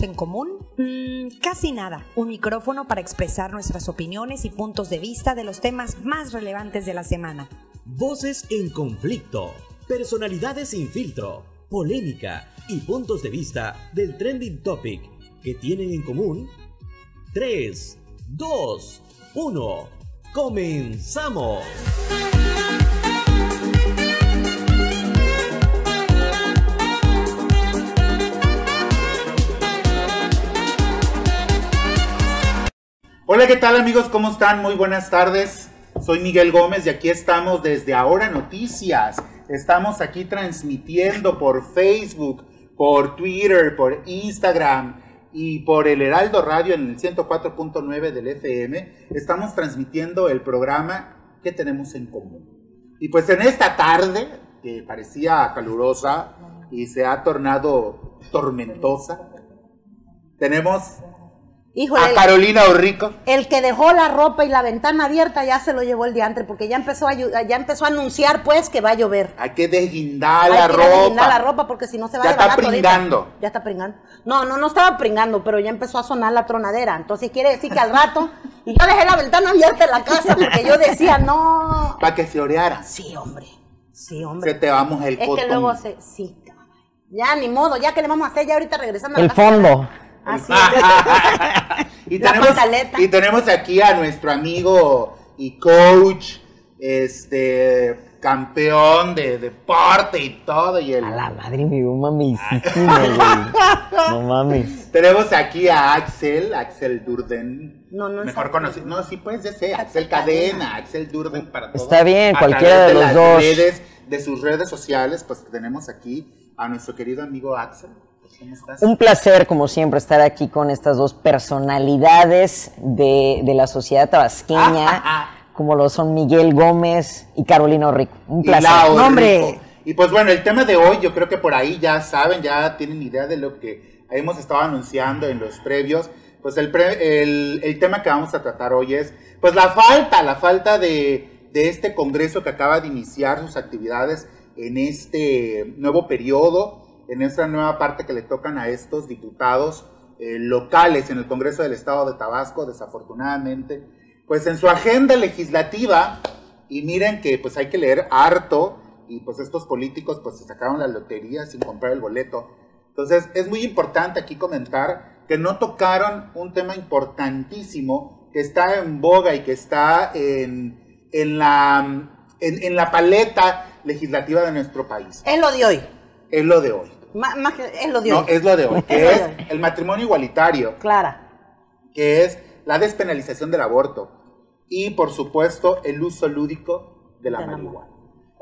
en común? Mm, casi nada. Un micrófono para expresar nuestras opiniones y puntos de vista de los temas más relevantes de la semana. Voces en conflicto, personalidades sin filtro, polémica y puntos de vista del trending topic que tienen en común. 3, 2, 1. ¡Comenzamos! Hola, ¿qué tal amigos? ¿Cómo están? Muy buenas tardes. Soy Miguel Gómez y aquí estamos desde Ahora Noticias. Estamos aquí transmitiendo por Facebook, por Twitter, por Instagram y por el Heraldo Radio en el 104.9 del FM. Estamos transmitiendo el programa que tenemos en común. Y pues en esta tarde, que parecía calurosa y se ha tornado tormentosa, tenemos Híjole, a Carolina Orrico. El que dejó la ropa y la ventana abierta ya se lo llevó el diantre, porque ya empezó a, ya empezó a anunciar pues que va a llover. Hay que desguindar Hay la que ropa. desguindar la ropa porque si no se va Ya a está devanar todita. pringando. Ya está pringando. No, no, no estaba pringando, pero ya empezó a sonar la tronadera. Entonces quiere decir que al rato, y yo dejé la ventana abierta en la casa porque yo decía, no. Para que se oreara. Sí, hombre. Sí, hombre. Se te vamos el es que cotón. luego se. Sí, cabrón. Ya, ni modo, ya que le vamos a hacer, ya ahorita regresando a El la casa. fondo. Así y, La tenemos, pantaleta. y tenemos aquí a nuestro amigo y coach, este campeón de deporte y todo. Y el, A la madre, me hiciste, güey. No mames. tenemos aquí a Axel, Axel Durden. No, no es Mejor conocido. No, sí puedes decir Axel Cadena, Axel Durden para todos. Está bien, A cualquiera de los las dos. Redes, de sus redes sociales, pues tenemos aquí a nuestro querido amigo Axel. ¿Cómo estás? Un placer, como siempre, estar aquí con estas dos personalidades de, de la sociedad tabasqueña, como lo son Miguel Gómez y Carolina Rico. Un Y placer. Lau No, hombre. Rico. Y pues bueno, el tema de hoy, yo creo que por ahí ya saben, ya tienen idea de lo que hemos estado anunciando en los previos. Pues el, pre- el, el tema que vamos a tratar hoy es, pues la falta, la falta de, de este Congreso que acaba de iniciar sus actividades en este nuevo periodo, en esta nueva parte que le tocan a estos diputados eh, locales en el Congreso del Estado de Tabasco, desafortunadamente. Pues en su agenda legislativa, y miren que pues hay que leer harto, y pues estos políticos pues se sacaron la lotería sin comprar el boleto. Entonces es muy importante aquí comentar que no tocaron un tema importantísimo que está en boga y que está en, en, la, en, en la paleta legislativa de nuestro país. Es lo de hoy. Es lo de hoy. Má- más que- es lo de No, hoy. es lo de hoy, Es que es hoy. el matrimonio igualitario Clara. que es la despenalización del aborto y por supuesto el uso lúdico de la De la marihuana.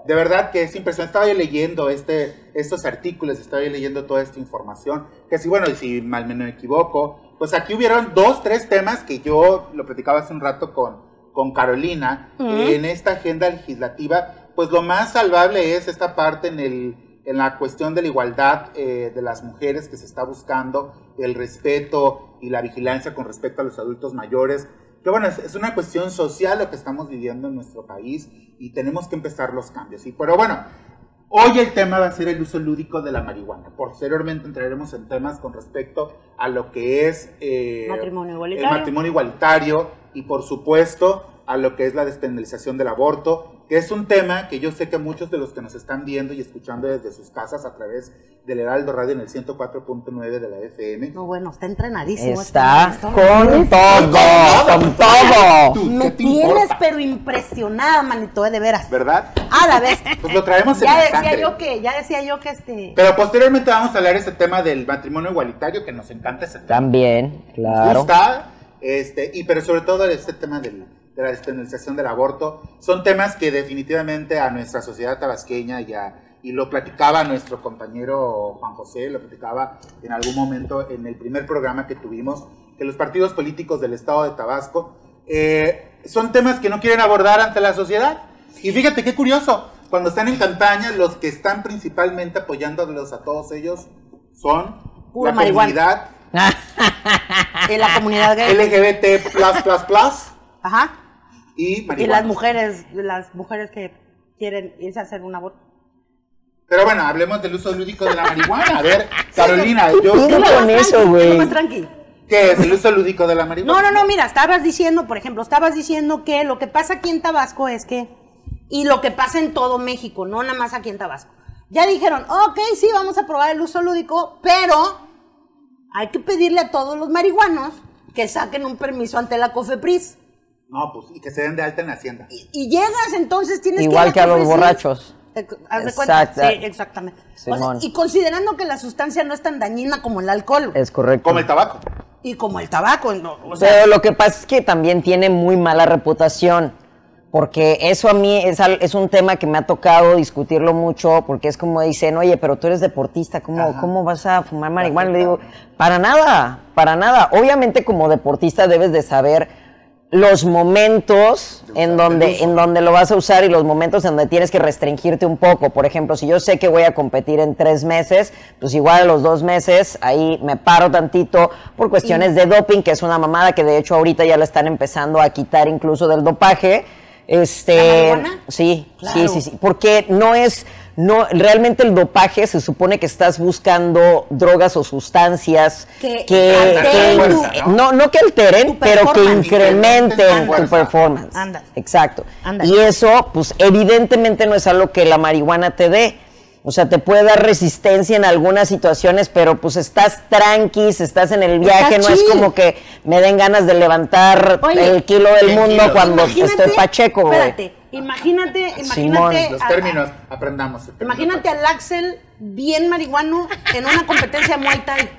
De verdad que es impresionante. Estaba yo leyendo este, estos artículos, estaba yo leyendo toda esta información. Que si, bueno, y si mal me no equivoco, pues aquí hubieron dos, tres temas que yo lo platicaba hace un rato con, con Carolina. En esta agenda legislativa, pues lo más salvable es esta parte en, el, en la cuestión de la igualdad eh, de las mujeres que se está buscando, el respeto y la vigilancia con respecto a los adultos mayores. Que bueno, es, una cuestión social lo que estamos viviendo en nuestro país y tenemos que empezar los cambios. Y, pero bueno, hoy el tema va a ser el uso lúdico de la marihuana. Posteriormente entraremos en temas con respecto a lo que es eh, Matrimonio el igualitario. matrimonio igualitario y por supuesto a lo que es la despenalización del aborto, que es un tema que yo sé que muchos de los que nos están viendo y escuchando desde sus casas a través del Heraldo Radio en el 104.9 de la FM, No, bueno, está entrenadísimo. Está este con todo, con todo. Tú, Me ¿qué te tienes, importa? pero impresionada, manito, eh, de veras. ¿verdad? A la vez. Pues lo traemos en ya la decía sangre. yo que, ya decía yo que este. Pero posteriormente vamos a hablar ese tema del matrimonio igualitario, que nos encanta ese tema. También, Nos claro. gusta, este, y pero sobre todo este tema del- de la despenalización del aborto, son temas que definitivamente a nuestra sociedad tabasqueña ya, y lo platicaba nuestro compañero Juan José, lo platicaba en algún momento en el primer programa que tuvimos, que los partidos políticos del estado de Tabasco eh, son temas que no quieren abordar ante la sociedad. Y fíjate qué curioso, cuando están en campaña, los que están principalmente apoyándolos a todos ellos son Pura la marihuana. comunidad En la comunidad gay. LGBT plus plus plus Ajá. Y las mujeres, las mujeres que quieren irse a hacer un aborto. Pero bueno, hablemos del uso lúdico de la marihuana. A ver, Carolina, yo... Dilo con eso, güey. dilo más tranqui. ¿Qué es el uso lúdico de la marihuana? No, no, no, mira, estabas diciendo, por ejemplo, estabas diciendo que lo que pasa aquí en Tabasco es que, y lo que pasa en todo México, no nada más aquí en Tabasco. Ya dijeron, ok, sí, vamos a probar el uso lúdico, pero hay que pedirle a todos los marihuanos que saquen un permiso ante la COFEPRIS. No, pues, y que se den de alta en Hacienda. Y, y llegas, entonces tienes Igual ir que a los borrachos. ¿Haz de cuenta? Exacto. Sí, exactamente. O sea, Simón. y considerando que la sustancia no es tan dañina como el alcohol Es correcto. Como el tabaco. y como el tabaco. no, o sea, Pero lo que pasa es que también tiene muy mala reputación. Porque eso a mí es, al- es un tema que me ha tocado discutirlo mucho, porque es como dicen, oye, pero tú eres deportista, ¿cómo, Ajá. ¿cómo vas a fumar marihuana? Le digo, para nada, para nada. Obviamente como deportista debes de saber los momentos en donde, en donde lo vas a usar y los momentos en donde tienes que restringirte un poco. Por ejemplo, si yo sé que voy a competir en tres meses, pues igual a los dos meses ahí me paro tantito por cuestiones de doping, que es una mamada que de hecho ahorita ya la están empezando a quitar incluso del dopaje. Este, ¿La sí, Claro. sí, sí, sí, porque no es, no, realmente el dopaje se supone que estás buscando drogas o sustancias Que que, alteren que- tu fuerza, no, no que alteren, pero que incrementen tu performance. Ándale. Exacto. Ándale. Y eso, pues evidentemente no es algo que la marihuana te dé. O sea, te puede dar resistencia en algunas situaciones, pero pues estás tranquis, estás en el viaje, no es como que me den ganas de levantar Oye, el kilo del mundo kilos. cuando Imagínate- estoy pacheco, güey. Imagínate, imagínate. Simón. Los a- términos, aprendamos. término. Imagínate al Axel bien marihuano en una competencia de Muay Thai.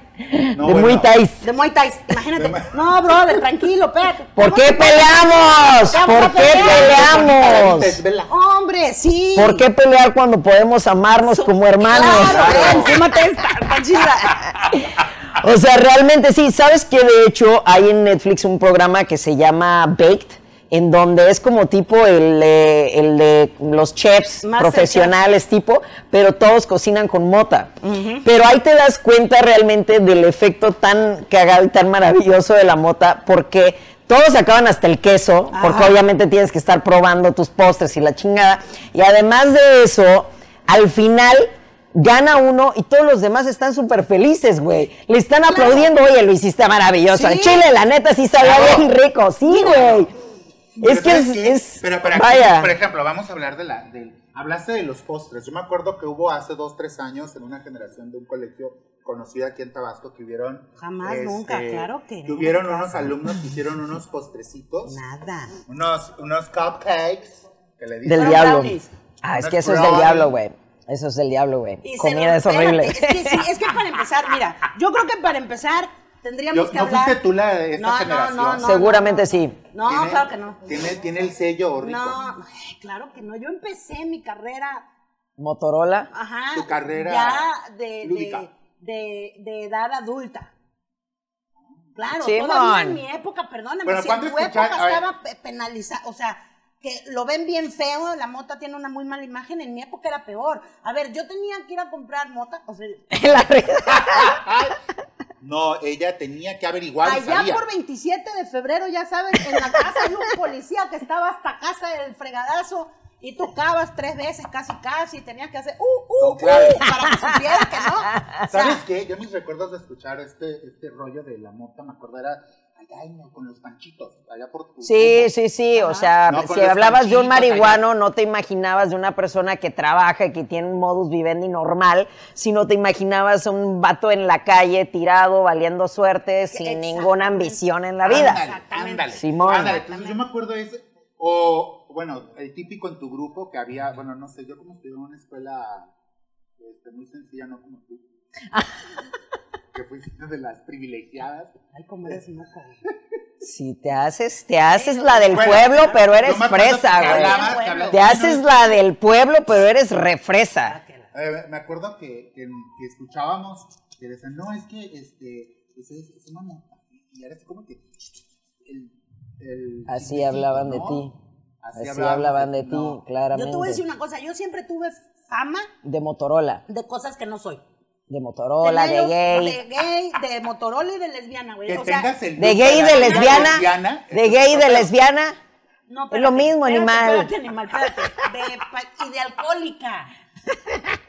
No, de bueno. muy tais. De Muay Thai. Imagínate. De No, brother, tranquilo, espérate. ¿Por qué ¿Cómo te- peleamos? ¿Por qué peleamos? Hombre, sí. ¿Por qué pelear cuando podemos amarnos como hermanos? Claro, Claro. encima te está, está chida. O sea, realmente sí. ¿Sabes que de hecho hay en Netflix un programa que se llama Baked? En donde es como tipo el, eh, el de los chefs profesionales tipo, pero todos cocinan con mota. Pero ahí te das cuenta realmente del efecto tan cagado y tan maravilloso de la mota, porque todos acaban hasta el queso, porque obviamente tienes que estar probando tus postres y la chingada. Y además de eso, al final gana uno y todos los demás están súper felices, güey. Le están aplaudiendo, oye, lo hiciste maravilloso. Sí. Chile, la neta, sí sabía Claro. bien rico. Sí, güey. Es que ¿sabes es, Pero, aquí, vaya. por ejemplo, vamos a hablar de la. del- hablaste de los postres. Yo me acuerdo que hubo hace dos, tres años en una generación de un colegio conocido aquí en Tabasco que hubieron. Jamás, nunca, claro que no, ¿qué unos alumnos que hicieron unos postrecitos, Nada. unos, unos cupcakes. Que le dicen. del diablo. brownies. Ah, es que eso es del diablo, güey. Eso es del diablo, güey. Comida lo- es horrible. espérate, Es que, sí, es que para empezar, mira, yo creo que para empezar tendríamos Yo- que ¿No hablar. fuiste tú la de esta No, no, generación? no, no. Seguramente sí. No, Tiene- claro que no. Tiene, tiene el sello rico. No, ay, claro que no. Yo empecé mi carrera, Motorola. ajá, Tu carrera ya de, lúdica. de, de, de edad adulta. Claro, Simón. todavía en mi época, perdóname, Bueno, si en ¿cuándo tu escuchar- época a ver. estaba pe- penalizada, o sea, que lo ven bien feo, la mota tiene una muy mala imagen, en mi época era peor. A ver, yo tenía que ir a comprar mota, o sea, La No, ella tenía que averiguar Allá sabía. por 27 de febrero, ya sabes, en la casa hay un policía que estaba hasta casa del fregadazo y tocabas tres veces, casi casi, y tenías que hacer uh, uh, uh, para que supiera que no. O sea, ¿Sabes qué? Yo mis recuerdos de escuchar este, este rollo de la mota, me acuerdo era allá en- con los panchitos, allá por tu Sí, sí, sí. O sea, No, si hablabas de un marihuano, no te imaginabas de una persona que trabaja y que tiene un modus vivendi normal, sino te imaginabas un vato en la calle tirado, valiendo suerte, sin ninguna ambición en la vida. Ándale, ándale. Simón. Ándale, entonces yo me acuerdo ese, o bueno, el típico en tu grupo que había, bueno, no sé, yo como estudié en una escuela este, muy sencilla, no como tú. que fuiste de las privilegiadas. Ay, cómo eres moco. Si te haces, te haces la del Bueno, pueblo, pero eres fresa, güey. hablabas- Te haces la del pueblo, pero eres refresa. Eh, me acuerdo que, que, que escuchábamos que decían, no, es que este, pues es, es una. Y era así como que. El, el Así hablaban de ti. Así hablaban de ti, no. claramente. Yo te voy a decir una cosa, yo siempre tuve fama De Motorola. de cosas que no soy. De Motorola, de Tener- gay. De gay, de Motorola y de lesbiana, güey. Que o sea, tengas el De gay y de niña lesbiana. De gay y de lesbiana. no, es lo mismo, espérate, animal. Espérate, animal, espérate. De pa- y de alcohólica.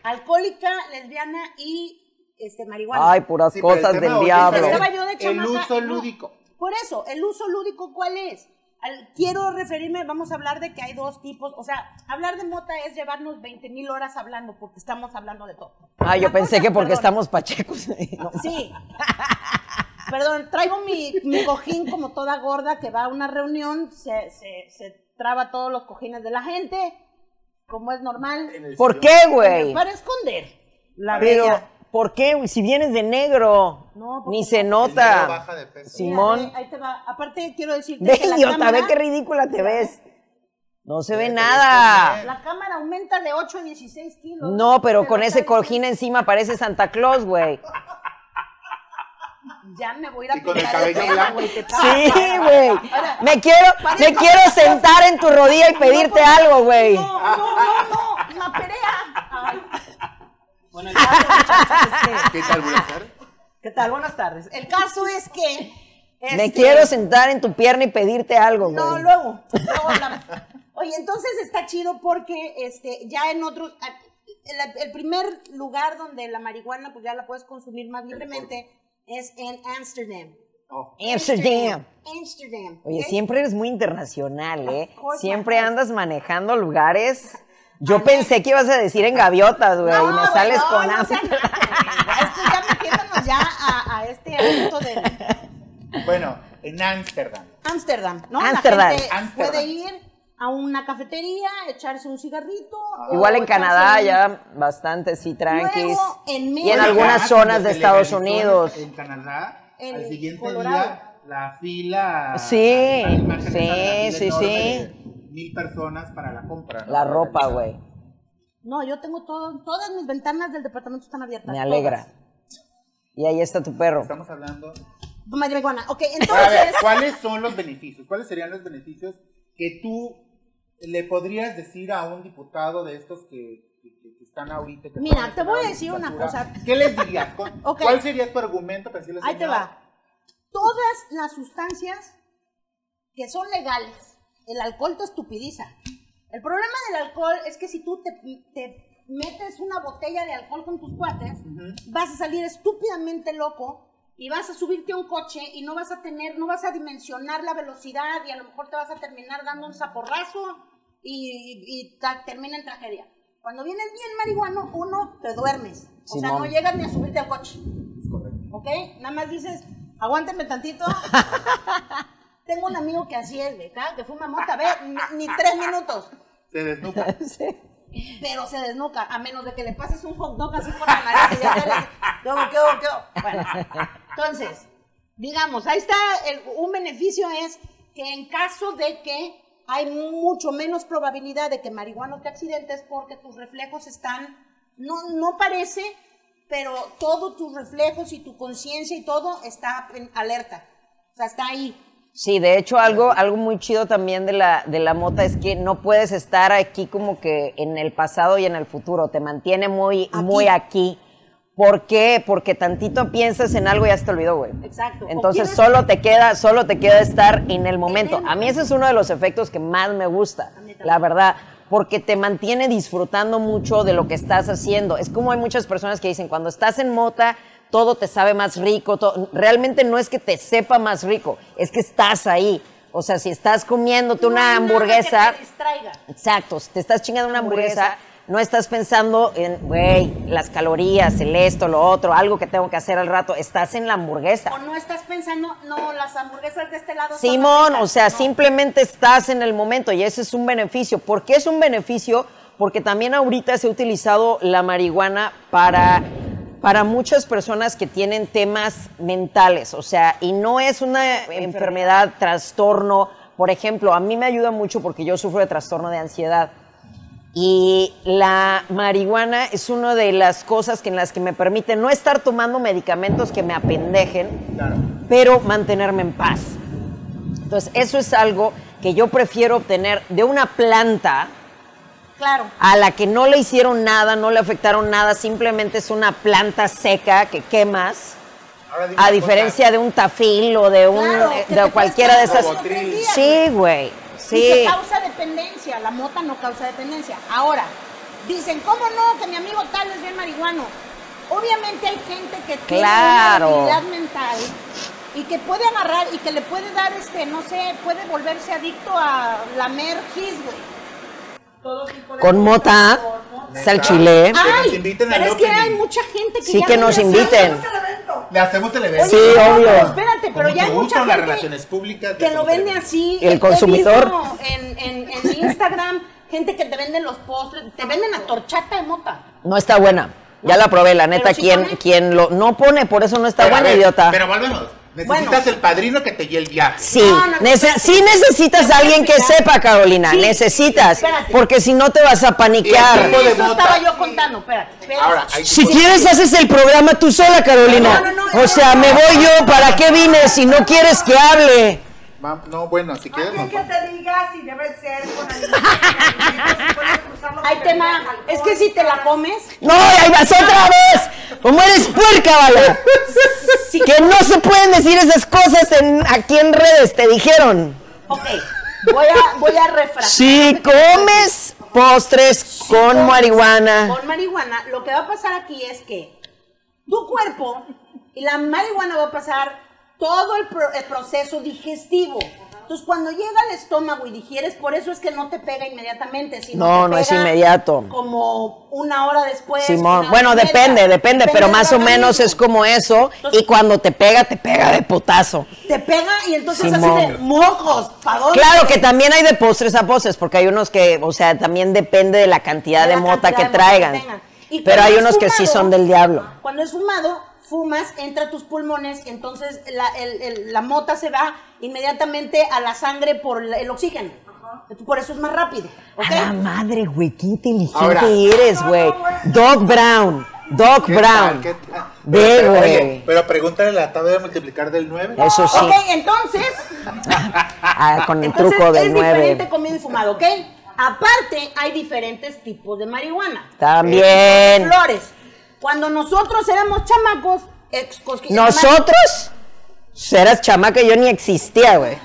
alcohólica, lesbiana y este, marihuana. Ay, puras Sí, pero el cosas del diablo. Estaba yo de El chamaca, uso no. lúdico. Por eso, el uso lúdico, ¿cuál es? Al- quiero referirme, vamos a hablar de que hay dos tipos, o sea, hablar de mota es llevarnos 20 mil horas hablando, porque estamos hablando de todo. Ah, yo pensé cosa, que porque perdón, estamos pachecos. No. Sí. Perdón, traigo mi, mi cojín como toda gorda que va a una reunión, se, se, se traba todos los cojines de la gente, como es normal, ¿Por qué, güey? para esconder la Pero, bella. ¿Por qué, güey? Si vienes de negro, No, ni se El nota. baja de peso. Sí. Mira, Simón. ahí te va. Aparte, quiero decirte Ve, que la idiota, cámara, ve qué ridícula te ves. No se ve nada. la cámara aumenta de 8 a 16 kilos. No, pero Te con ese cojín encima parece Santa Claus, güey. Ya me voy a ir a Y con el cabello blanco. Sí, güey. Me quiero, me quiero sentar en tu rodilla y pedirte algo, güey. No, no, no, no. Bueno, el caso, muchachos, es que- ¿Qué tal, buenas tardes? ¿Qué tal? Buenas tardes. El caso es que... Me este, quiero sentar en tu pierna y pedirte algo, güey. No, luego, luego hablamos. Oye, entonces está chido porque este, ya en otros, el, el primer lugar donde la marihuana pues ya la puedes consumir más libremente es en Amsterdam. Oh, Amsterdam. Amsterdam. Oye, siempre eres muy internacional, ¿eh? Course, Siempre andas manejando lugares. Yo pensé que ibas a decir en gaviotas, güey, y me sales no, con no güey. Esto ya metiéndonos ya a, a este ámbito de Bueno, en Ámsterdam. Ámsterdam, ¿no? Ámsterdam. La gente Ámsterdam. puede ir a una cafetería, echarse un cigarrito. Igual o en Canadá un- ya bastante, sí, tranquis. Luego, en Y en algunas Ya, zonas de Estados Unidos. En Canadá, En al siguiente Colorado. día, la fila. Sí, sí, de la fila sí, sí. Mil personas para la compra. ¿no? La ropa, güey. No, yo tengo todo, todas mis ventanas del departamento están abiertas. Me alegra. Y ahí está tu perro. Estamos hablando. Todas. Marihuana. Ok, A ver, entonces, ¿cuáles son los beneficios? ¿Cuáles serían los beneficios que tú le podrías decir a un diputado de estos que, que- que están ahorita? que Mira, te voy a decir una cosa. ¿Qué les dirías? ¿Cuál sería tu argumento para decirles, ahí te va. Todas las sustancias que son legales, el alcohol te estupidiza. El problema del alcohol es que si tú te, te metes una botella de alcohol con tus cuates, vas a salir estúpidamente loco y vas a subirte a un coche y no vas a tener, no vas a dimensionar la velocidad y a lo mejor te vas a terminar dando un zaporrazo y, y- y ta- termina en tragedia. Cuando vienes bien marihuano, uno, te duermes. O sea, Simón. no llegas ni a subirte al coche. Es correcto. ¿Ok? Nada más dices, aguánteme tantito. Tengo un amigo que así es, ¿verdad? Que fuma mota, ve, ni, ni tres minutos. Se desnuca. Pero se desnuca, a menos de que le pases un hot dog así por la nariz y ya sales. ¿Qué qué qué? Bueno, entonces, digamos, ahí está, el- un beneficio es que en caso de que hay mucho menos probabilidad de que marihuana te accidentes porque tus reflejos están, no, no parece, pero todos tus reflejos y tu conciencia y todo está en alerta. O sea, está ahí. Sí, de hecho algo, algo muy chido también de la, de la mota es que no puedes estar aquí como que en el pasado y en el futuro, te mantiene muy, muy aquí. ¿Por qué? Porque tantito piensas en algo y ya se te olvidó, güey. Exacto. Entonces solo te queda, solo te queda estar en el momento. A mí ese es uno de los efectos que más me gusta, la verdad, porque te mantiene disfrutando mucho de lo que estás haciendo. Es como hay muchas personas que dicen, cuando estás en mota, todo te sabe más rico. todo- Realmente no es que te sepa más rico, es que estás ahí. O sea, si estás comiéndote No una hamburguesa, que te distraiga. Exacto, si te estás chingando una hamburguesa, no estás pensando en, güey, las calorías, el esto, lo otro, algo que tengo que hacer al rato. Estás en la hamburguesa. O no estás pensando, no, las hamburguesas de este lado. Simón, o sea. No. simplemente estás en el momento y ese es un beneficio. ¿Por qué es un beneficio? Porque también ahorita se ha utilizado la marihuana para, para muchas personas que tienen temas mentales, o sea, y no es una enfermedad, trastorno. Por ejemplo, a mí me ayuda mucho porque yo sufro de trastorno de ansiedad. Y la marihuana es una de las cosas que en las que me permite no estar tomando medicamentos que me apendejen, Claro. pero mantenerme en paz. Entonces, eso es algo que yo prefiero obtener de una planta Claro. a la que no le hicieron nada, no le afectaron nada, simplemente es una planta seca que quemas, a diferencia de un tafil o de, un, Claro, eh, de cualquiera de esas. días, Sí, güey. Y Sí. que causa dependencia. La mota no causa dependencia. Ahora, dicen, ¿cómo no? Que mi amigo tal es bien marihuano. Obviamente hay gente que Claro. tiene una habilidad mental y que puede agarrar y que le puede dar, este, no sé, puede volverse adicto a lamer gis, güey. Todo tipo de Con mota, nos Ay, inviten pero al es que hay mucha gente que Sí, ya que no nos inviten. Le hacemos el evento. Sí, obvio. pero espérate, pero ya hay mucho mucha gusto, las gente relaciones públicas. que lo vende así. El He consumidor. visto En, en, en Instagram, gente que te vende los postres, te venden la torchata de mota. No está buena. Ya la probé, la neta, Pero sí quien, pone. quien lo no pone, por eso no está Pero, a buena, ver, idiota. Pero volvemos. Necesitas Bueno. el padrino que te guíe el viaje. Sí, No, nece- sí necesitas a alguien que sepa, Carolina, Sí, necesitas, espérate. porque si no te vas a Y paniquear. el tipo de Eso estaba yo contando, espérate. espérate. Ahora, Si quieres haces el programa tú sola, Carolina. No, no, no, o sea, no. me voy yo, ¿para qué vine si no quieres que hable? No, bueno, si quieres. Nos- que te diga si debe ser con alimentos, tema, es que si te la comes, No, ahí vas otra vez. Como eres puerca, vaya. Que no se pueden decir esas cosas en, aquí en redes, te dijeron. ok, voy a, voy a refrasear. Si comes postres con marihuana. Con marihuana, lo que va a pasar aquí es que tu cuerpo y la marihuana va a pasar todo el, pro- el proceso digestivo. Entonces, cuando llega al estómago y digieres, por eso es que no te pega inmediatamente. Sino No, no es inmediato. Como una hora después. Simón, bueno, depende, depende, pero más o menos es como eso. Entonces- Y cuando te pega, te pega de putazo. Te pega y entonces Simón. así de mocos. ¿pa' dónde? Claro que también hay de postres a postres, porque hay unos que, o sea, también depende de la cantidad de, la mota cantidad que de traigan. Pero hay unos que sí son del diablo. Cuando es fumado, fumas, entra a tus pulmones, entonces la, el- el- la mota se va inmediatamente a la sangre por el, el oxígeno. Por eso es más rápido. ¿ok? A la madre, güey, qué inteligente Ahora. eres, güey. Doc Brown, Doc ¿Qué Brown. tal? ¿Qué tal? Ve, Pero, güey. Pero pregúntale la tabla de multiplicar del 9. Eso sí. Ok, entonces, Ah, con el entonces truco es del diferente 9. comido y fumado, ¿ok? Aparte, hay diferentes tipos de marihuana. También. Flores. Cuando nosotros éramos chamacos, ex- Nosotros, eras chamaca, yo ni existía, güey.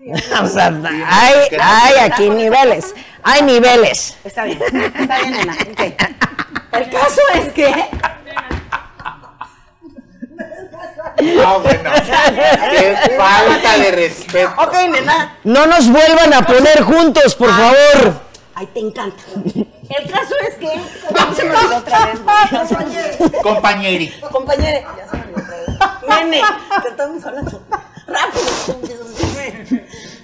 O sea, hay, hay aquí niveles. Hay niveles. Está bien, está bien, nena. ok. El caso es que Ah, bueno. Qué falta de respeto. Ok, nena. No nos vuelvan a poner juntos, por favor. Ay, te encanta. El caso es que. Se me olvidó otra vez. güey. Compañeri. Compañere. Ya se me olvidó otra vez. Nene, te estamos hablando. Rápido.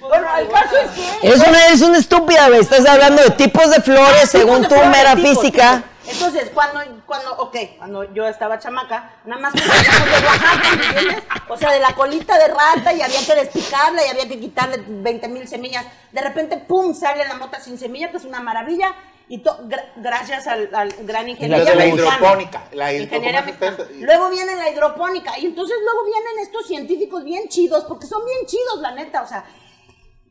Bueno, el caso es que. Es una, es una estúpida, güey. Estás hablando de tipos de flores según Tipos tu mera física. Entonces, cuando, cuando, ok, cuando yo estaba chamaca, nada más que de Oaxaca, ¿me entiendes? O sea, de la colita de rata y había que despicarla y había que quitarle 20 mil semillas. De repente, pum, sale la mota sin semilla, que es una maravilla. Y to- gra- gracias al, al gran ingeniero. La la hidropónica. La hidro- Ingeniería ¿cómo se llama? mexicana. Luego viene la hidropónica. Y entonces luego vienen estos científicos bien chidos, porque son bien chidos, la neta. O sea,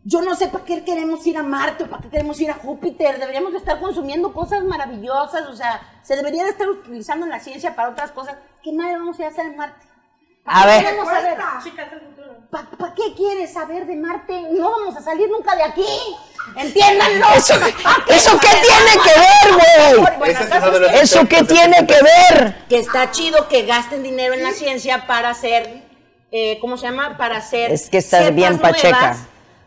yo no sé para qué queremos ir a Marte o para qué queremos ir a Júpiter. Deberíamos de estar consumiendo cosas maravillosas. O sea, se debería de estar utilizando la ciencia para otras cosas que nadie vamos a ir a hacer en Marte. ¿Para A qué ver. queremos saber? Cuesta. ¿Para qué quieres saber de Marte? No vamos a salir nunca de aquí. Entiéndanlo. ¿Eso, ¿Pa' qué? ¿Eso qué tiene que ver, güey? Bueno, es ¿Eso qué tiene que ver? que está chido que gasten dinero en la ciencia para hacer, eh, ¿cómo se llama? Para hacer Es que estás bien pacheca. nuevas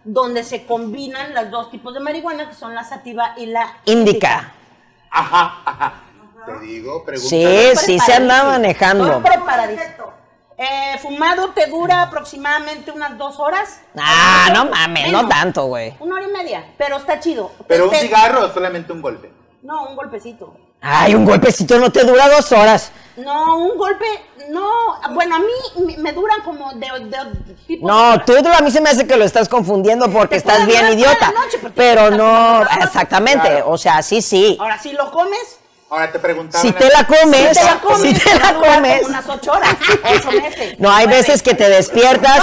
donde se combinan los dos tipos de marihuana, que son la sativa y la Indica. Ajá, ajá. Te digo, Sí, pregúntale. sí se anda Estoy manejando. preparadísimo. Eh, fumado te dura aproximadamente unas dos horas. Ah, no mames, no tanto, güey. Una hora y media, pero está chido. Pero un Te- cigarro o solamente un golpe. No, un golpecito. Ay, un golpecito no te dura dos horas. No, un golpe, no. Bueno, a mí me- me dura como de, de tipo. No, tú a mí se me hace que lo estás confundiendo porque Te estás bien idiota. la noche, porque Pero no, exactamente. Claro. O sea, sí, sí. Ahora, si lo comes, Ahora te preguntaba. Si te la comes, te la comes, si te la comes. unas ocho horas, ocho meses. No, hay veces que te despiertas,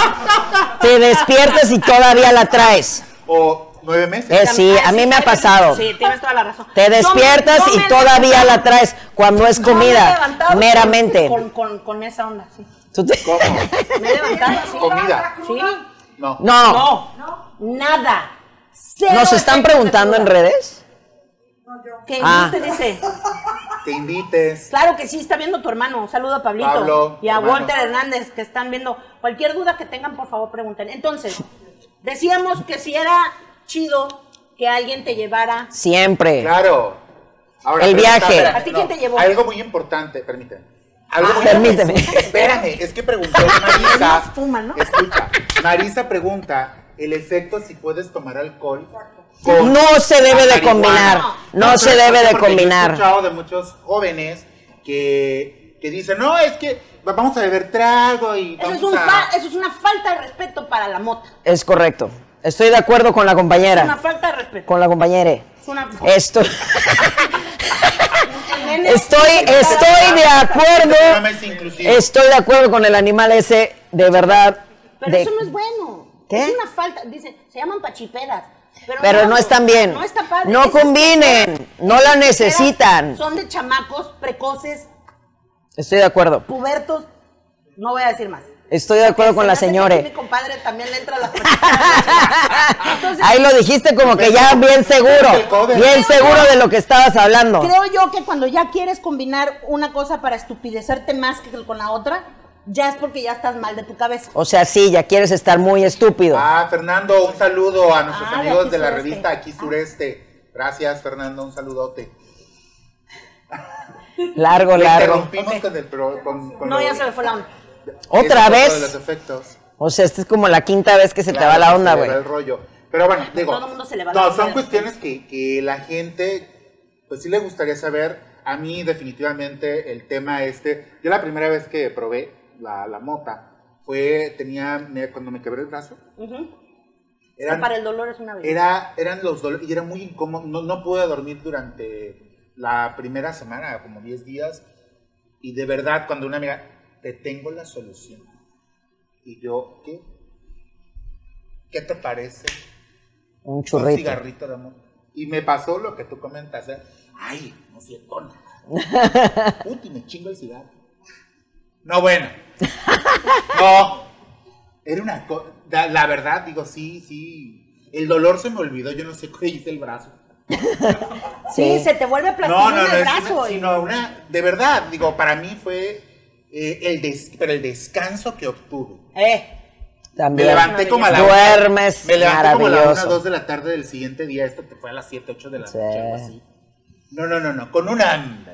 te despiertas y todavía la traes. O nueve meses. Es- sí, a mí me ha pasado. Sí, tienes toda la razón. Te Yo me- despiertas yo me y todavía la traes cuando es me comida, levantado meramente. Con, con, con esa onda, sí. Tú te- ¿Cómo? Me he levantado así. Comida. Sí. No. No, No, nada. Cero nos están preguntando en redes. Que Ah. invite, dice. Que invites. Claro que sí, está viendo tu hermano. Un saludo a Pablito Pablo, y a hermano. Walter Hernández que están viendo. Cualquier duda que tengan, por favor, pregunten. Entonces, decíamos que si era chido que alguien te llevara. Siempre. Claro. Ahora, El pregunta, viaje. espérame, ¿A ti quién te llevó? Algo muy importante, permíteme. Algo Ah, muy permíteme. Espérame, es que preguntó Marisa. No fuman, ¿no? Escucha, Marisa pregunta el efecto si puedes tomar alcohol. con No se debe de combinar. marihuana. No se debe de yo combinar. He escuchado de muchos jóvenes que, que dicen, no, es que vamos a beber trago y Eso vamos es, un a... fa- eso es una falta de respeto para la mota. Es correcto. Estoy de acuerdo con la Es una compañera. falta de respeto. Con la compañera. Es una. Estoy, estoy, estoy de acuerdo. Estoy de acuerdo con el animal ese, de verdad. Pero de- eso no es bueno. ¿Qué? Es una falta. Dicen, se llaman pachipedas. Pero, Pero no están bien. No está padre. No combinen. No la necesitan. Son de chamacos precoces, Estoy de acuerdo. pubertos. No voy a decir más. Estoy de acuerdo con la que señora. Mi compadre también le entra a las. Entonces, Ahí lo dijiste como que ya bien seguro. Bien seguro de lo que estabas hablando. Creo yo que cuando ya quieres combinar una cosa para estupidecerte más que con la otra, ya es porque ya estás mal de tu cabeza. O sea, sí, ya quieres estar muy estúpido. Ah, Fernando, un saludo a nuestros Ah, amigos de la Sureste. revista Aquí Sureste. Gracias, Fernando, un saludote. Largo, largo. interrumpimos con el pro- con- con No, lo- ya se me fue la onda. ¿Otra vez? lo de los efectos. O sea, esta es como la quinta vez que se te va la onda, güey. va el rollo. Pero bueno, digo. todo el mundo se le va la no, son cuestiones que, que la gente, pues sí le gustaría saber. A mí, definitivamente, el tema este. Yo la primera vez que probé la, la mota fue. Tenía. me- Cuando me quebré el brazo. Ujú. Eran, Para el dolor es una belleza. era, eran los dolores. Y era muy incómodo. No, no pude dormir durante la primera semana, como 10 días. Y de verdad, cuando una amiga. Te tengo la solución. Y yo, ¿qué? ¿Qué te parece? Un un churrito. cigarrito de amor. Y me pasó lo que tú comentas. ¿eh? Ay, no siento nada. Puti, me chingo el cigarro. No, bueno. No. Era una cosa. La verdad, digo, sí, sí. El dolor se me olvidó. Yo no sé qué hice el brazo. Sí, se te vuelve plastilina no, no. el brazo. sino una. De verdad, digo, para mí fue. Eh, el des- pero el descanso que obtuve. Eh, Me También. levanté como a la Duermes Me levanté como a la 1, maravilloso. 2 de la tarde del siguiente día. Esto te fue a las 7, 8 de la Sí. noche, algo así. No, no, no, no. Con un hambre.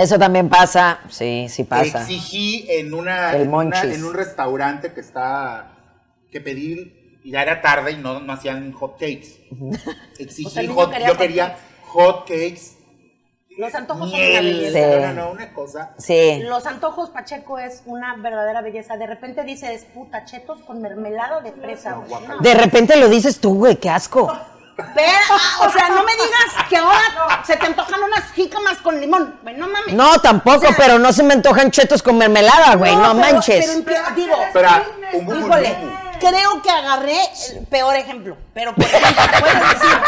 Eso también pasa. Sí, sí pasa. Exigí en una, El en, una- un restaurante que está que pedí y ya era tarde y no, no hacían hot cakes. Exigí O sea, hot, yo hot quería cakes. hot cakes, los antojos son una belleza. Sí. no, no, no, una cosa. Sí. Los antojos Pacheco es una verdadera belleza. De repente dices, puta, chetos con mermelada de fresa. No. De repente lo dices tú, güey, qué asco. Pero, o sea, no me digas que ahora se te antojan unas jícamas con limón. Güey, no mames. No, tampoco, pero no se me antojan chetos con mermelada, güey, no, pero- manches. pero digo, Pero un bubu híjole. Creo que agarré el peor ejemplo. Pero, por ejemplo, puedes decir,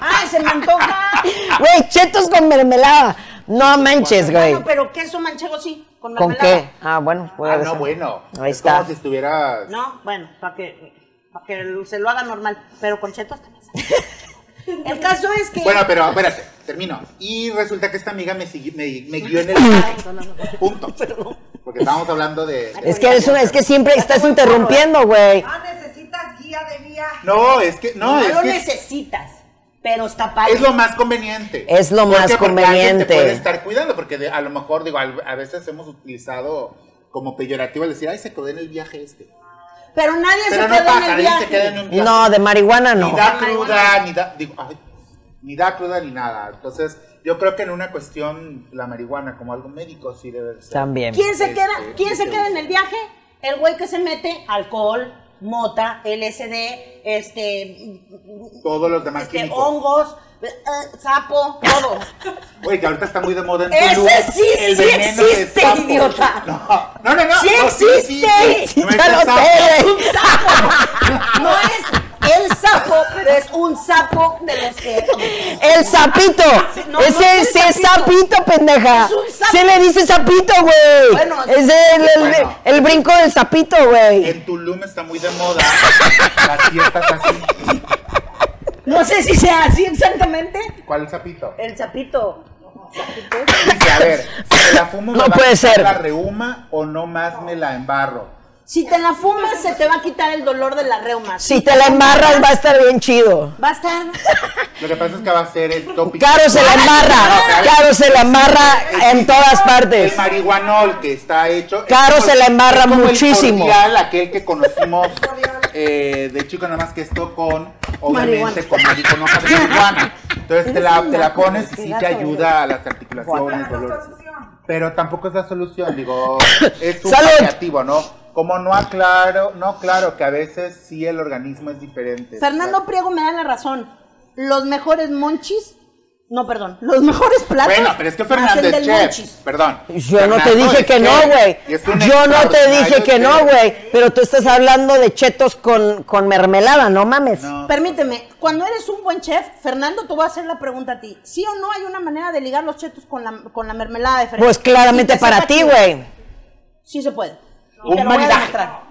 ay, se me antoja. Güey, chetos con mermelada. No manches, güey. Bueno, pero queso manchego sí, con ¿Con mermelada. qué? Ah, bueno, puede Ah, ser. no, bueno. Ahí es está. como si estuvieras No, bueno, para que, pa' que se lo haga normal. Pero con chetos también. El caso es que. Bueno, pero espérate, termino. Y resulta que esta amiga me, siguió- me, me guió en el. Punto. Porque estábamos hablando de. Es que, es, una- es que siempre estás interrumpiendo, güey. Ah, necesitas guía de viaje. No, es que. No, no es lo que. necesitas, pero está padre. Es lo más conveniente. Es lo ¿Por más? Porque alguien conveniente. te puede estar cuidando, porque de- a lo mejor, digo, al- a veces hemos utilizado como peyorativo el decir, ay, se quedó en el viaje este. Pero nadie Pero se no queda en el viaje. se queda en un viaje. No, de marihuana no. Ni da cruda, ni da, digo, ay, ni da cruda ni nada. Entonces, yo creo que en una cuestión, la marihuana como algo médico sí debe ser. También. ¿Quién se Este, queda, ¿quién se queda en el viaje? El güey que se mete alcohol, mota, LSD, este, Todos los demás este químicos. hongos, eh, sapo, todo. Oye, que ahorita está muy de moda en Ese Tulum, sí, el sí de existe, sapo. idiota. No, no, no. no, ¡Sí no, existe! sí, no es Ya lo sapo. sé, güey. un sapo. No es el sapo, pero es un sapo de los que. El sapito. no, Ese no es sapito, pendeja. Es un sapo. Se le dice sapito, güey. Bueno, es el, el- Bueno. el brinco del sapito, güey. En Tulum está muy de moda las fiestas así. No sé si sea así exactamente. ¿Cuál sapito? El sapito. Dice, a ver, si me la fumo No puede ser. la reuma o no más me la embarro. Si te la fumas, se te va a quitar el dolor de la reuma. Si te la embarras va a estar bien chido. Va a estar. Lo que pasa es que va a ser el tópico. Caro se la embarra, Caro se la embarra en todas partes. El marihuanol que está hecho. Caro se la embarra el muchísimo. cordial, aquel que conocimos eh, de chico, nada más que esto con, obviamente, con, mari- con hoja de marihuana. Entonces te la, te la pones y sí te ayuda a las articulaciones, dolores. Pero tampoco es la solución, digo, es un paliativo, ¿no? Como no aclaro, no claro que a veces sí el organismo es diferente. Fernando Priego me da la razón. Los mejores monchis. No, perdón. Los mejores platos. Bueno, pero es que Fernando es chef, monchis. perdón. Yo no te dije que no, güey. Yo no te dije que no, güey. Pero tú estás hablando de chetos con, con mermelada, no mames. No. Permíteme, cuando eres un buen chef, Fernando, te voy a hacer la pregunta a ti. ¿Sí o no hay una manera de ligar los chetos con la, con la mermelada de fresa? Pues claramente para ti, güey. Sí se puede. Y Un te lo voy a maridaje. demostrar.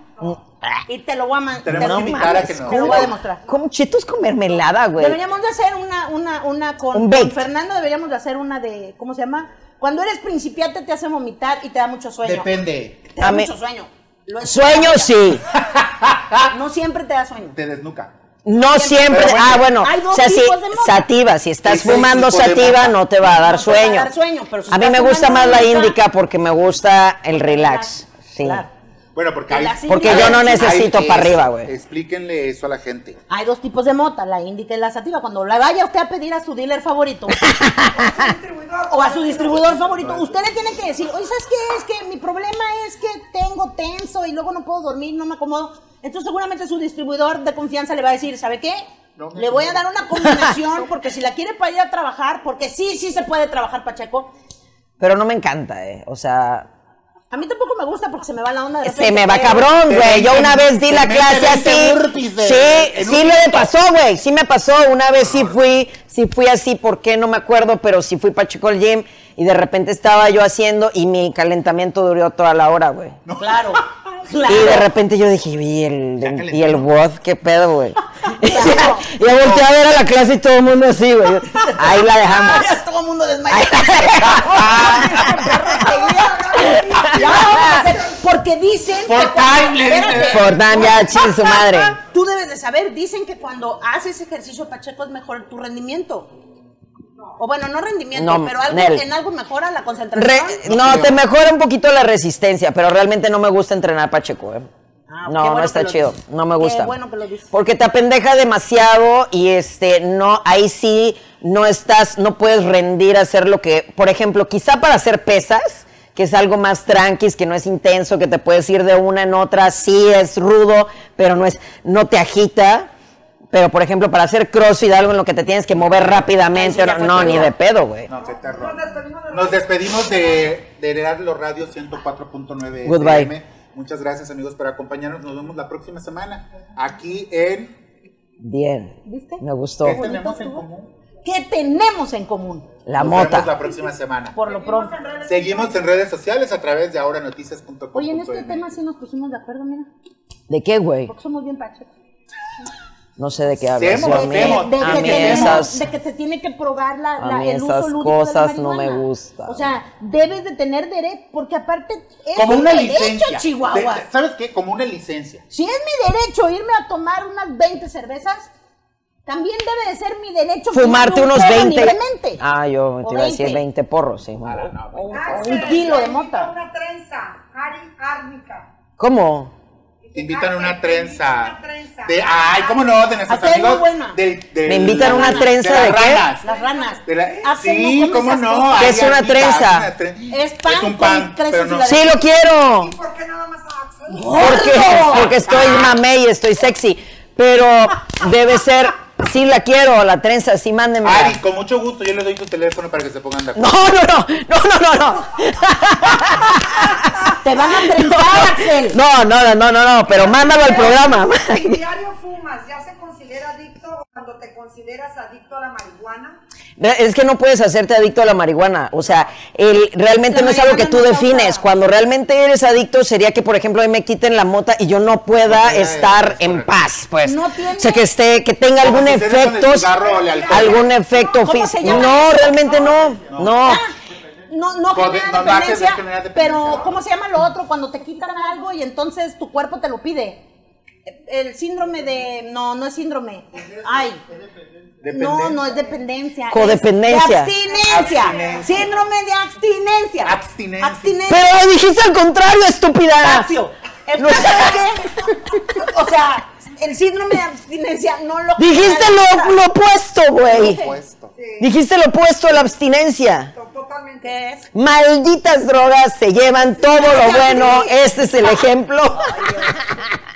Y te lo voy a te Tenemos lo- que invitar a que te nos- lo voy a demostrar. Como chetos con mermelada, güey. Deberíamos de hacer una, una, una con, Un con. Fernando, deberíamos de hacer una de, ¿cómo se llama? Cuando eres principiante te hace vomitar y te da mucho sueño. Depende. Te da A mí- mucho sueño. Lo es- Sueño sí. No siempre te da sueño. Te desnuca. No siempre. Pero bueno, ah, bueno. hay dos o sea, si, tipos de mota. sativa, si estás fumando tipo de sativa, mota. no te va a dar No te va a sueño. dar sueño, pero si a mí estás me gusta fumando más la indica- índica porque me gusta el relax. Sí. Claro. Bueno, porque hay. Porque yo no necesito para arriba, güey. Explíquenle eso a la gente. Hay dos tipos de mota, la índica y la sativa. Cuando la vaya usted a pedir a su dealer favorito o a su distribuidor favorito, usted le tiene que decir, oye, ¿sabes qué? Es que mi problema es que tengo tenso y luego no puedo dormir, no me acomodo. Entonces seguramente su distribuidor de confianza le va a decir, ¿sabe qué? No Le voy a dar una combinación porque si la quiere para ir a trabajar, porque sí, sí se puede trabajar, Pacheco. Pero no me encanta, eh. O sea, A mí tampoco me gusta porque se me va la onda de se repente, me va cabrón, güey. Yo una vez di la clase 20 así. de- Sí, sí me pasó, güey. Sí me pasó. Una vez sí fui, sí fui así, ¿por qué? No me acuerdo, pero sí fui Pacheco al gym y de repente estaba yo haciendo y mi calentamiento duró toda la hora, güey. Claro, claro. Y de repente yo dije, ¿y el, y el WOD qué pedo, güey? Claro. y yo volteé a ver a la clase y todo el mundo así, güey. Ahí la dejamos. Ya todo el mundo Ahí- desmayado. Ya vamos a hacer- porque dicen For que time, le dan ya, chin su madre. Tú debes de saber, dicen que cuando haces ejercicio Pacheco es mejor tu rendimiento. O bueno, no rendimiento, No, pero algo, Nel. en algo mejora la Re- concentración. no, te mejora un poquito la resistencia, pero realmente no me gusta entrenar Pacheco, ¿eh? Ah, no, bueno no está chido, dices. no me Qué gusta. bueno que lo dices. Porque te apendeja demasiado y este, no, ahí sí no estás, no puedes rendir a hacer lo que, por ejemplo, quizá para hacer pesas, que es algo más tranquis, que no es intenso, que te puedes ir de una en otra, sí es rudo, pero no es, no te agita. Pero, por ejemplo, para hacer crossfit, algo en lo que te tienes que mover rápidamente, no, ni de pedo, güey. No, qué terror. Nos despedimos de, de Heraldo Radio 104.9 Goodbye. FM. Muchas gracias, amigos, por acompañarnos. Nos vemos la próxima semana aquí en. Bien. ¿Viste? Me gustó. ¿Qué tenemos en común? ¿Qué tenemos en común? La Nos mota. vemos la próxima semana. Por lo pronto. Seguimos en redes sociales a través de ahoranoticias.com. Oye, en este tema sí nos pusimos de acuerdo, mira. ¿De qué, güey? Porque somos bien pachecos. No sé de qué hablas. A mí- de, a que mí tenemos- esas- de que se tiene que probar la, A la- mí el uso esas lúdico de la cosas no me gustan. O sea, debes de tener derecho, porque aparte es Como un una derecho, licencia. Chihuahua. De- ¿Sabes qué? Como una licencia. Si es mi derecho irme a tomar unas 20 cervezas, también debe de ser mi derecho Fumarte fumar un unos porro 20. libremente. Ah, yo te iba a decir 20. 20 porros, sí. Para, no, O, o Axel, un kilo de mota. Una trenza, Árnica. ¿Cómo? Te invitan a una trenza. una trenza. De, ay, ¿cómo no? De nuestros es amigos. buena. del- del- ¿Me invitan a una trenza las de qué? ranas. Las ranas. De la- Axel sí, ¿cómo no? ¿Qué es una trenza? Es pan un con pan, Sí, lo quiero. ¿Y por qué nada más a Axel? Porque, porque estoy mamé y estoy sexy. Pero debe ser, sí la quiero, la trenza, sí mándenme. Ari, con mucho gusto, yo le doy tu teléfono para que se pongan de acuerdo. No, no, no, no, no, no, no. Te van a trenzar, Axel. No, no, no, no, no, pero mándalo al programa. Diario fumas, ¿ya se considera adicto o cuando te consideras adicto a la marihuana? Es que no puedes hacerte adicto a la marihuana. O sea, el, realmente La no es algo que tú no defines. Cuando realmente eres adicto, sería que, por ejemplo, a mí me quiten la mota y yo no pueda estar es en correcto. paz, pues. No tiene- O sea, que esté, que tenga Como algún efecto, algún efecto ¿Cómo se físico. llama No, realmente no. No. Ah, no, genera no, dependencia, de dependencia. pero ¿cómo se llama lo otro? Cuando te quitan algo y entonces tu cuerpo te lo pide. El síndrome de... No, no es síndrome. Ay, no, no es dependencia. es Codependencia. de abstinencia. Abstinencia. Síndrome de abstinencia. Abstinencia. Abstinencia. Pero lo dijiste al contrario, estúpida. Espacio. El caso es que, o sea, el síndrome de abstinencia no lo Dijiste lo, lo opuesto, güey. Dijiste lo opuesto a la abstinencia. Totalmente. ¿Qué es? Malditas drogas se llevan todo lo bueno. Este es el ejemplo.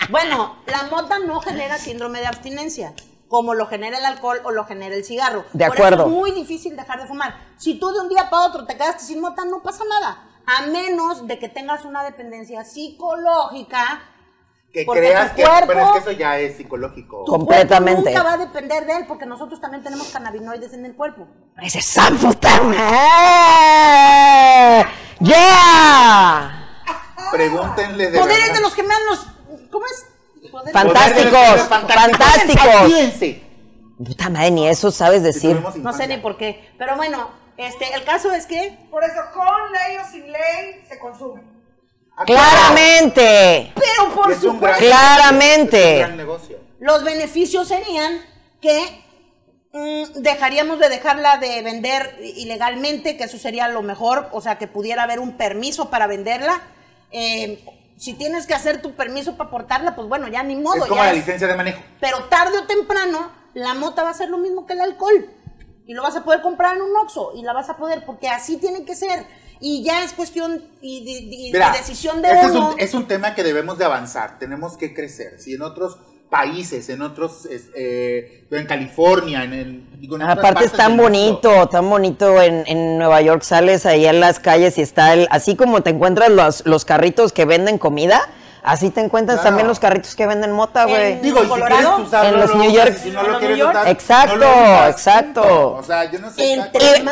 Bueno, la mota no genera síndrome de abstinencia, como lo genera el alcohol o lo genera el cigarro. De Por acuerdo. eso es muy difícil dejar de fumar. Si tú de un día para otro te quedaste sin mota, no pasa nada. A menos de que tengas una dependencia psicológica. Que Porque creas que. cuerpo- Pero es que eso ya es psicológico. Tu Completamente. nunca va a depender de él, porque nosotros también tenemos cannabinoides en el cuerpo. Ese. ¡Yeah! Pregúntenle de. Poderes verdad. de los gemelos. ¿Cómo es? Poderes- Fantásticos, fantásticos. Fíjense. Puta madre, ni eso sabes decir. No sé ni por qué. Pero bueno, este, el caso es que. Por eso, con ley o sin ley, se consume. Claramente. Pero por Es un gran- supuesto. Claramente. es un gran negocio. Los beneficios serían que mm, dejaríamos de dejarla de vender ilegalmente, que eso sería lo mejor, o sea, que pudiera haber un permiso para venderla. Eh, si tienes que hacer tu permiso para portarla, pues bueno, ya ni modo. Es como ya la es- licencia de manejo. Pero tarde o temprano, la mota va a ser lo mismo que el alcohol. Y lo vas a poder comprar en un Oxxo y la vas a poder, porque así tiene que ser. Y ya es cuestión y de, de- Mira, de decisión de ese es uno. un, es un tema que debemos de avanzar, tenemos que crecer. Si en otros países, en otros, eh, en California, en, el, digo, en otras Aparte es tan bonito, tan bonito en, en Nueva York, sales ahí en las calles y está el, así como te encuentras los, los carritos que venden comida, así te encuentras Claro. también los carritos que venden mota, güey. En- Digo, y si Colorado, quieres usarlo, en los lo New York. si no ¿En lo quieres usar, Exacto, no lo usas, exacto. O sea, yo no sé. Y,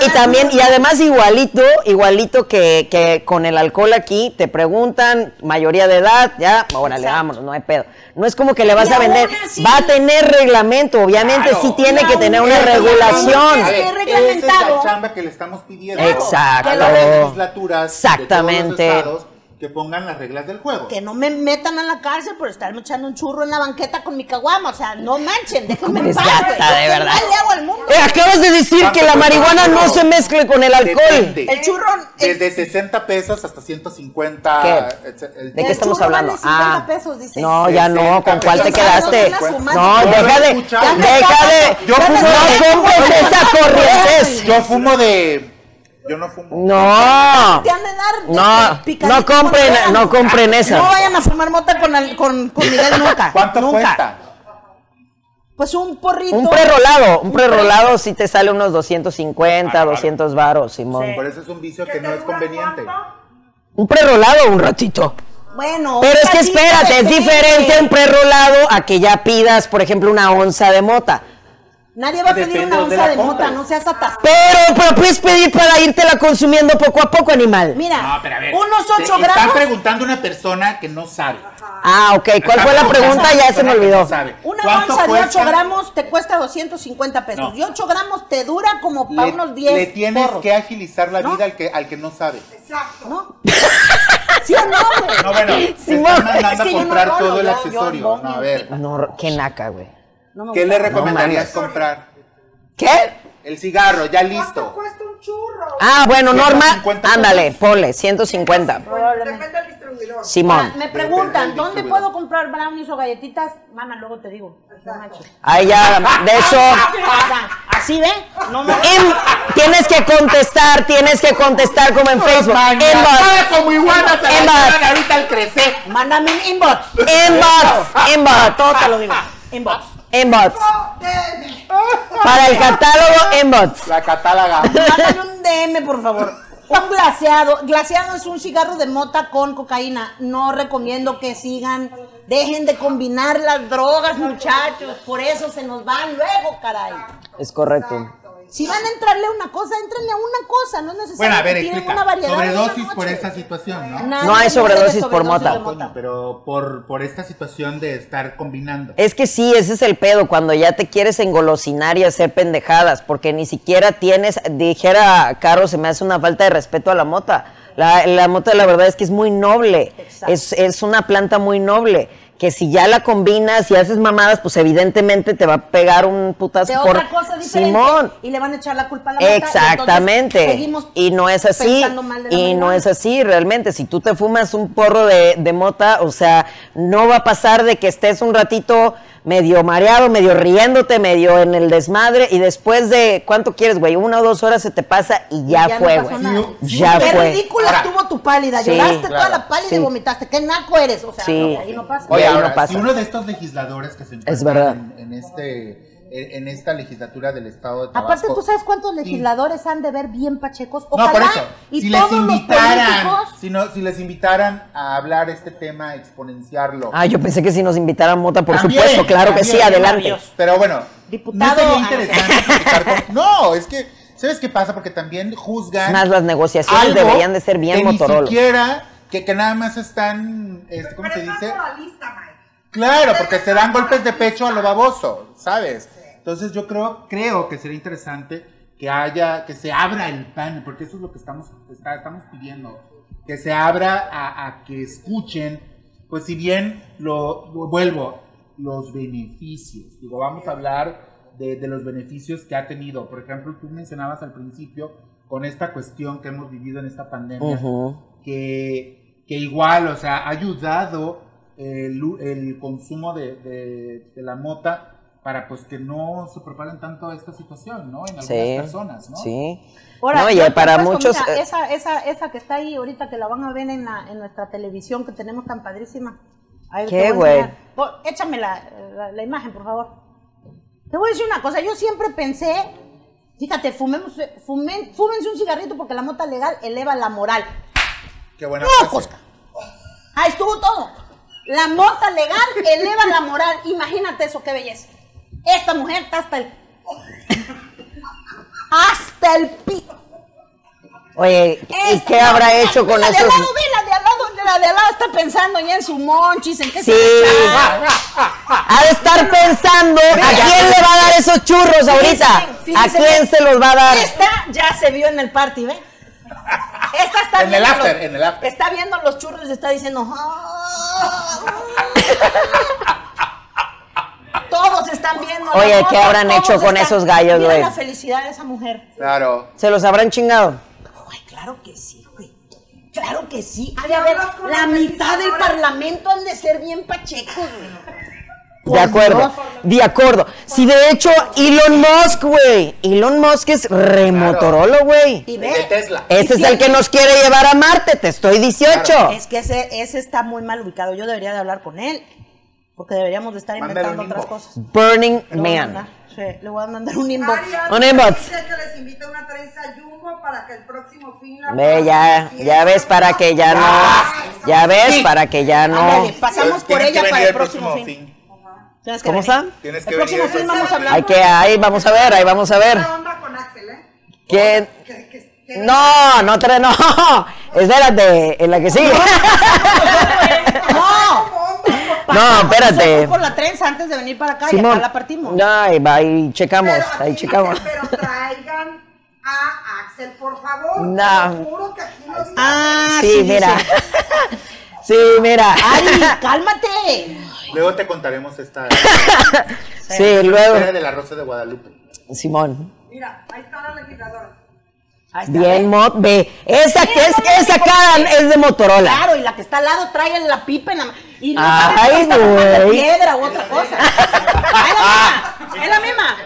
y también, y además igualito, igualito que, que con el alcohol aquí, te preguntan, mayoría de edad, ya, órale, Exacto. vámonos, no hay pedo. No es como que le vas Y a vender, así- va a tener reglamento, obviamente Claro. sí tiene que tener una regulación. A ver, esté esa es reglamentado. la chamba que le estamos pidiendo Exacto. a las legislaturas Exactamente. de todos los estados que pongan las reglas del juego. que no me metan a la cárcel por estarme echando un churro en la banqueta con mi caguama. O sea, no manchen, déjenme en Es paz. de ¿Qué verdad. mal le hago al mundo? Eh, acabas de decir que la marihuana no se mezcle con el alcohol. Depende. El churro. el- Desde 60 pesos hasta 150. ¿Qué? el- ¿De qué El estamos hablando? vale 50 Ah, pesos, dice. no, ya no, ¿con cuál te 60 quedaste? No, deja de, deja de, Yo fumo- no compres esa corriente. Yo fumo de. Yo no fumo. No, Te han de dar. No, este, picadito no compren- no compren esa. No vayan a fumar mota con, el- con, con Miguel nunca. ¿Cuánto nunca. cuesta? Pues un porrito. un prerolado, un prerolado sí te sale unos 250, 200 varos, Simón. Por eso es un vicio que ¿Qué no es conveniente. cuánto? Un prerolado un ratito. Bueno. Pero es que espérate, es diferente un prerolado a que ya pidas, por ejemplo, una onza de mota. Nadie va a pedir Depende una onza de mota, no seas atascado. Pero, pero puedes pedir para írtela consumiendo poco a poco, animal. Mira, No, pero a ver. unos te 8 Están gramos. preguntando a una persona que no sabe. Ah, ok. ¿Cuál fue la pregunta? Ya se me olvidó. Una ¿Cuánto onza de 8 cuesta? gramos te cuesta 250 pesos. No. Y 8 gramos te dura como para Le, unos 10 le tienes porros. que agilizar la ¿No? vida al que, al que no sabe. Exacto. ¿No? ¿Sí o no? No, bueno, te Simón. están mandando Es que a comprar todo el accesorio. No, a ver, No, qué naca, güey. No me ¿qué gusta. le recomendarías mames. comprar? ¿Qué? El cigarro, ya ¿Cuánto listo. cuesta un churro? Ah, bueno, Norma, 150 ándale, ponle, 150. Depende del distribuidor. Simón. Ahora, me preguntan, del ¿dónde puedo comprar brownies o galletitas? Mana, luego te digo. No. Ahí ya, de eso. ¿Así ve? No me... Em, tienes que contestar, tienes que contestar como en Facebook. Inbox, como iguanas a la Inbox. llevan ahorita al crecer. Mándame un inbox. inbox, inbox, Todo te lo digo. Inbox. inbox. Para el catálogo, inbox. La catáloga. Mándame un DM, por favor. Un glaseado. Glaseado es un cigarro de mota con cocaína. No recomiendo que sigan. Dejen de combinar las drogas, muchachos. Por eso se nos van luego, caray. Es correcto. Si van a entrarle a una cosa, entrenle a una cosa, no es necesario Bueno, a ver, que tienen explica. una variedad de Sobredosis una por esta situación, ¿no? Nadie No hay sobredosis por mota. Coño, pero por, por esta situación de estar combinando. Es que sí, ese es el pedo, cuando ya te quieres engolosinar y hacer pendejadas, porque ni siquiera tienes, dijera Caro, se me hace una falta de respeto a la mota. La, la mota la verdad es que es muy noble, es, es una planta muy noble, que si ya la combinas y haces mamadas, pues evidentemente te va a pegar un putazo de por otra cosa diferente Simón. y le van a echar la culpa a la y entonces Exactamente. seguimos Y no es así. Y no es así realmente. Si tú te fumas un porro de, de mota, o sea, no va a pasar de que estés un ratito medio mareado, medio riéndote, medio en el desmadre y después de, ¿cuánto quieres, güey? Una o dos horas se te pasa y ya, Ya no fue, güey. nada. Ya Qué fue. ridícula Ahora- estuvo tu pálida. Sí, Lloraste toda la pálida Sí. y vomitaste. Qué naco eres. O sea, Sí. no, ahí no pasa. Oye, ahí no ahora, pasa. si uno de estos legisladores que se Es verdad. encuentran en, en este en, esta legislatura del estado de Tabasco. Aparte, ¿tú sabes cuántos legisladores han de ver bien pachecos? No, Ojalá por eso. y si les todos los invitaran, políticos... si, no, si les invitaran a hablar este tema, exponenciarlo. Ah, yo pensé que si nos invitaran mota, por También, supuesto, claro que sí, también, adelante. Pero bueno, Diputado, no sería interesante platicar con- No, es que, ¿sabes qué pasa? Porque también juzgan. Más, las negociaciones algo deberían de ser bien que Motorola. Ni siquiera, que, que nada más están, este, ¿cómo Pero se dice? Claro, porque se dan golpes de pecho a lo baboso, ¿sabes? Entonces yo creo, creo que sería interesante que haya, que se abra el panel, porque eso es lo que estamos, está- estamos pidiendo, que se abra a, a que escuchen, pues si bien lo, lo vuelvo, los beneficios, digo, vamos a hablar de, de los beneficios que ha tenido, por ejemplo, tú mencionabas al principio con esta cuestión que hemos vivido en esta pandemia, Ujú. que, que igual, o sea, ha ayudado el, el consumo de, de- de la mota para pues que no se propaguen tanto esta situación, ¿no? En algunas Sí, personas, ¿no? sí. Ahora, no, y para muchos... eh, esa, esa, esa que está ahí ahorita, que la van a ver en, la, en nuestra televisión que tenemos tan padrísima. A ver, ¿Qué, güey? Po- échame la, la- la imagen, por favor. Te voy a decir una cosa. Yo siempre pensé, fíjate, fumemos, fumen, fúmense un cigarrito porque la mota legal eleva la moral. Qué buena No, frase. Cosca. Ahí estuvo todo. La mota legal eleva la moral. Imagínate eso, qué belleza. Esta mujer está hasta el. Hasta el pi. Oye, ¿y Esta- qué habrá hecho con la de esos...? al lado, ve, la de al lado, la de al lado está pensando ya en su monchis, en qué Sí. se va a echar. Ha de estar pensando a quién le va a dar esos churros ahorita. Fíjense, ¿A fíjense quién bien. se los va a dar? Esta ya se vio en el party, ¿ve? Esta está En el viendo after, los- en el after. Está viendo los churros y está diciendo. "Ah". Todos están viendo. Oye, ¿qué habrán todos hecho con esos gallos, güey? la felicidad de esa mujer. Claro. ¿Se los habrán chingado? Ay, claro que sí, güey. Claro que sí. De haber, la mitad del parlamento han de ser bien pachecos, güey. De acuerdo, de acuerdo. Si de hecho Elon Musk, güey, Elon Musk es remotorolo, güey. Y De ve, Tesla. Ese es el que nos quiere llevar a Marte, te estoy 18. es que ese, ese está muy mal ubicado. Yo debería de hablar con él. Porque deberíamos de estar Mándale inventando otras inbox. cosas. Burning Man. mandar, sí, le voy a mandar un inbox. Arias Un inbox. dice que les invita una trenza jumbo para que el próximo fin la Ve, ya, ya ves para que ya no, ya ves para que ya no. Ándale, pasamos por ella para el próximo, fin. Tienes que ¿Cómo está? Tienes que El próximo fin vamos a hablar. Hay que, ahí vamos a ver, ahí vamos a ver. Buena onda con Axel, ¿eh? ¿Quién? Que- No, no, tre- no. Espérate, en la que sigue. No, No, espérate. por la trenza antes de venir para acá y Simón. acá la partimos. No, ahí va, ahí checamos, Pero ahí checamos. dice, Pero traigan a Axel, por favor. No. Juro que aquí nos Ah, Sí, mira. dice. Sí, mira. Ari, cálmate. Luego te contaremos esta Sí, luego. de la Rosa de Guadalupe. Simón. Mira, ahí está la legisladora. Está, Bien, ¿eh? Mot, ve. Esa que es, no, esa cara es de Motorola. Claro, y la que está al lado trae la pipa en la mano. Y no Ay, sabe está piedra u otra cosa. Es la misma. Es la misma.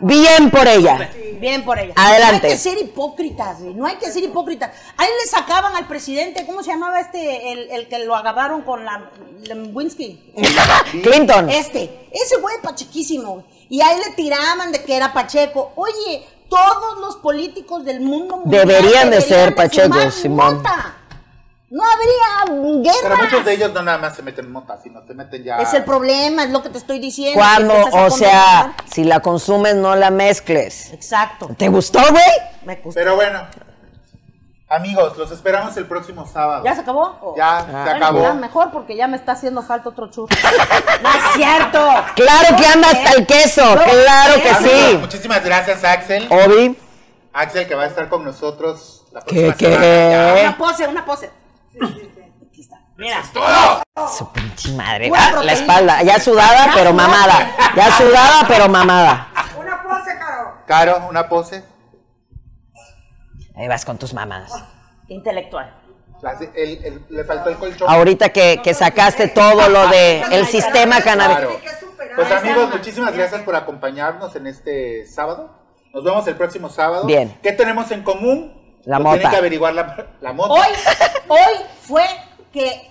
Bien por ella. Bien por ella. Adelante. No hay que ser hipócritas, güey. No hay que ser hipócritas. Ahí le sacaban al presidente, ¿cómo se llamaba este? El, el que lo agarraron con la Lewinsky. Clinton. Este. Ese güey pachequísimo. güey. Y ahí le tiraban de que era Pacheco. Oye, todos los políticos del mundo mundial Deberían de ser fumar pachecos, Simón. mota. No habría guerra. Pero muchos de ellos no nada más se meten mota, sino se meten ya. Es el problema, es lo que te estoy diciendo. Cuando, o sea, si la consumes, no la mezcles. Exacto. ¿Te gustó, güey? Me gustó. Pero bueno, amigos, los esperamos el próximo sábado. ¿Ya se acabó? ¿O- Ya, se Bueno, acabó. ya mejor porque ya me está haciendo falta otro churro. no es cierto. Claro que anda hasta el queso, No, claro que Amigos, sí. Muchísimas gracias, Axel. Obi, Axel, que va a estar con nosotros la ¿Qué, próxima qué? semana. Una pose, una pose. Mira. su pinche madre. Ah, la espalda, ya sudada, Ya pero sudada. mamada. Ya sudada, pero mamada. Una pose, Caro. Caro, una pose. Ahí vas con tus mamadas. Intelectual. La- el- el- le faltó el colchón. Ahorita que, que sacaste todo lo de el sistema. Claro. Superar. Pues amigos, muchísimas gracias por acompañarnos en este sábado. Nos vemos el próximo sábado. Bien. ¿Qué tenemos en común? La Lo mota. Tienen que averiguar la, la mota. Hoy, hoy fue que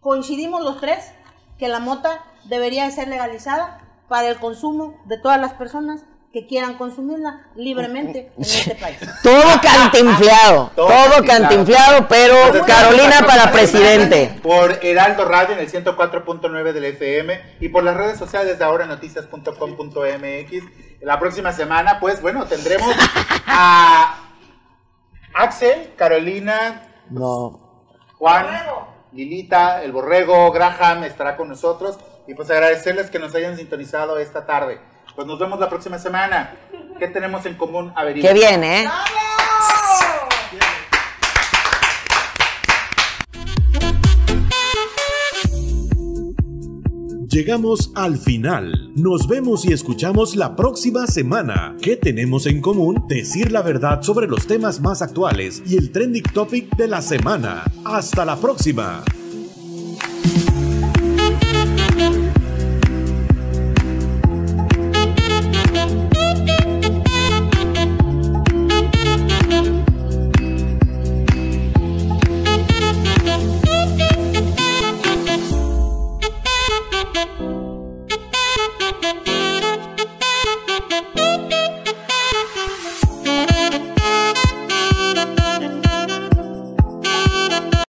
coincidimos los tres que la mota debería de ser legalizada para el consumo de todas las personas que quieran consumirla libremente en este país. Todo cantinfleado, Todo todo cantinflado. cantinfleado, pero Entonces, Carolina para presidente. Por Heraldo Radio en el 104.9 del FM y por las redes sociales de ahora noticias.com.mx. La próxima semana, pues bueno, tendremos a Axel, Carolina, No. Juan, Lilita, el Borrego, Graham estará con nosotros y pues agradecerles que nos hayan sintonizado esta tarde. Pues nos vemos la próxima semana. ¿Qué tenemos en común? Averigua. Qué bien, ¿eh? Llegamos al final. Nos vemos y escuchamos la próxima semana. ¿Qué tenemos en común? Decir la verdad sobre los temas más actuales y el trending topic de la semana. Hasta la próxima.